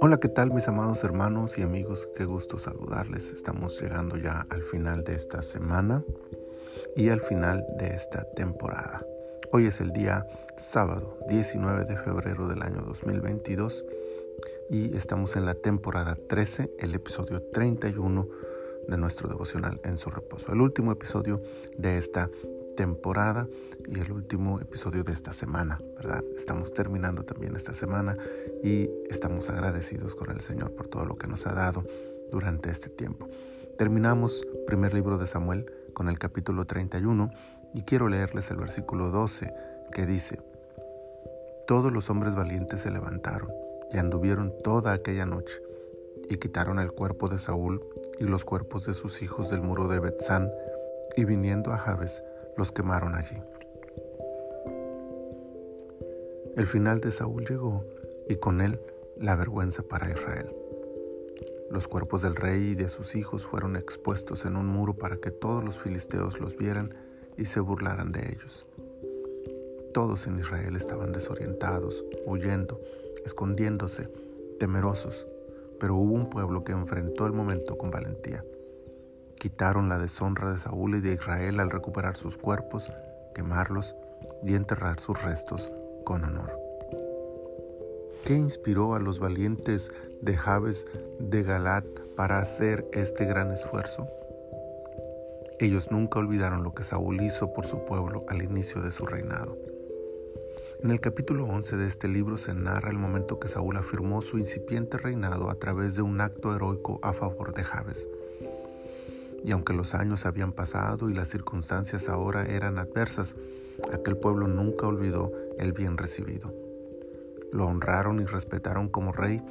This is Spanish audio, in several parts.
Hola, ¿qué tal mis amados hermanos y amigos? Qué gusto saludarles. Estamos llegando ya al final de esta semana y al final de esta temporada. Hoy es el día sábado 19 de febrero del año 2022 y estamos en la temporada 13, el episodio 31 de nuestro devocional en su reposo. El último episodio de esta temporada y el último episodio de esta semana, ¿verdad? Estamos terminando también esta semana y estamos agradecidos con el Señor por todo lo que nos ha dado durante este tiempo. Terminamos primer libro de Samuel con el capítulo 31 y quiero leerles el versículo 12 que dice, Todos los hombres valientes se levantaron y anduvieron toda aquella noche y quitaron el cuerpo de Saúl y los cuerpos de sus hijos del muro de Betzán y viniendo a Jabes los quemaron allí. El final de Saúl llegó y con él la vergüenza para Israel. Los cuerpos del rey y de sus hijos fueron expuestos en un muro para que todos los filisteos los vieran y se burlaran de ellos. Todos en Israel estaban desorientados, huyendo, escondiéndose, temerosos, pero hubo un pueblo que enfrentó el momento con valentía. Quitaron la deshonra de Saúl y de Israel al recuperar sus cuerpos, quemarlos y enterrar sus restos con honor. ¿Qué inspiró a los valientes de Jabes de Galat para hacer este gran esfuerzo? Ellos nunca olvidaron lo que Saúl hizo por su pueblo al inicio de su reinado. En el capítulo 11 de este libro se narra el momento que Saúl afirmó su incipiente reinado a través de un acto heroico a favor de Jabes. Y aunque los años habían pasado y las circunstancias ahora eran adversas, aquel pueblo nunca olvidó el bien recibido. Lo honraron y respetaron como rey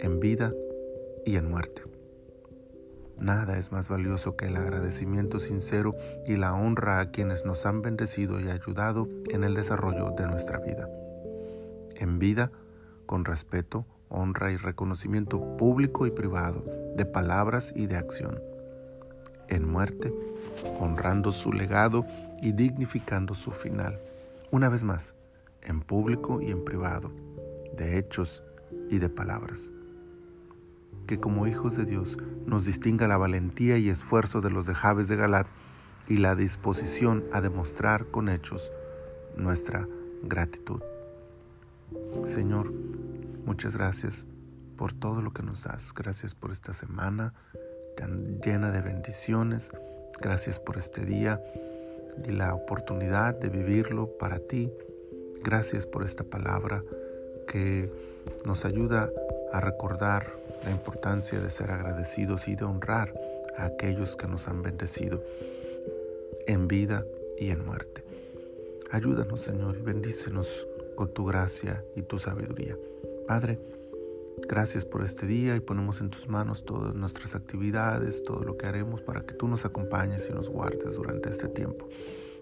en vida y en muerte. Nada es más valioso que el agradecimiento sincero y la honra a quienes nos han bendecido y ayudado en el desarrollo de nuestra vida. En vida, con respeto, honra y reconocimiento público y privado, de palabras y de acción en muerte, honrando su legado y dignificando su final. Una vez más, en público y en privado, de hechos y de palabras. Que como hijos de Dios nos distinga la valentía y esfuerzo de los de Jabes de Galat y la disposición a demostrar con hechos nuestra gratitud. Señor, muchas gracias por todo lo que nos das. Gracias por esta semana tan llena de bendiciones. Gracias por este día y la oportunidad de vivirlo para ti. Gracias por esta palabra que nos ayuda a recordar la importancia de ser agradecidos y de honrar a aquellos que nos han bendecido en vida y en muerte. Ayúdanos, Señor, y bendícenos con tu gracia y tu sabiduría. Padre, Gracias por este día y ponemos en tus manos todas nuestras actividades, todo lo que haremos para que tú nos acompañes y nos guardes durante este tiempo.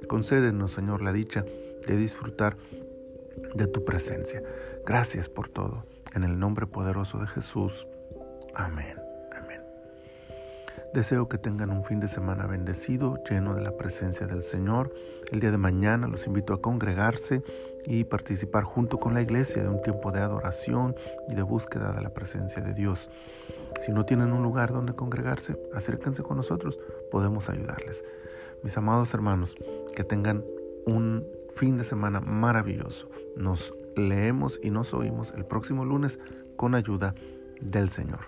Concédenos, Señor, la dicha de disfrutar de tu presencia. Gracias por todo. En el nombre poderoso de Jesús. Amén. Deseo que tengan un fin de semana bendecido, lleno de la presencia del Señor. El día de mañana los invito a congregarse y participar junto con la iglesia de un tiempo de adoración y de búsqueda de la presencia de Dios. Si no tienen un lugar donde congregarse, acérquense con nosotros, podemos ayudarles. Mis amados hermanos, que tengan un fin de semana maravilloso. Nos leemos y nos oímos el próximo lunes con ayuda del Señor.